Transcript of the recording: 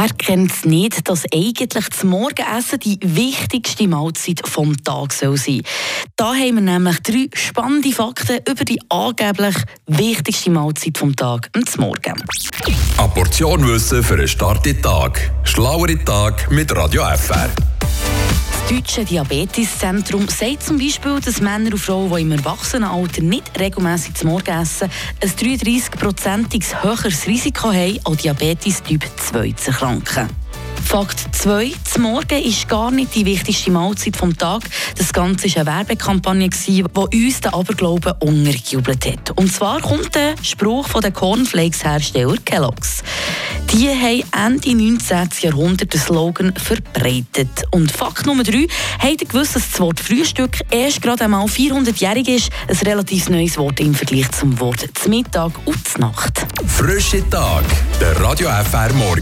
Wer kennt es nicht, dass eigentlich das Morgenessen die wichtigste Mahlzeit vom Tag soll sein Da haben wir nämlich drei spannende Fakten über die angeblich wichtigste Mahlzeit vom Tag, das Morgen. Eine Portion Wissen für einen starken Tag. Schlauere Tag mit Radio FR. Deutsche Diabeteszentrum sagt zum Beispiel, dass Männer und Frauen, die im Erwachsenenalter nicht regelmäßig zum Morgen essen, ein 33-prozentiges höheres Risiko haben, an Diabetes Typ 2 zu erkranken. Fakt 2. Das Morgen ist gar nicht die wichtigste Mahlzeit vom Tag. Das Ganze war eine Werbekampagne, die uns den Aberglauben untergejubelt hat. Und zwar kommt der Spruch von den Cornflakes-Hersteller Kellogg's. Die haben Ende 19. Jahrhundert den Slogan verbreitet. Und Fakt Nummer 3. Habt ihr gewusst, dass das Wort Frühstück erst gerade einmal 400-jährig ist? Ein relativ neues Wort im Vergleich zum Wort zum Mittag und zur Nacht. Frische Tag, der Radio FR Morgen.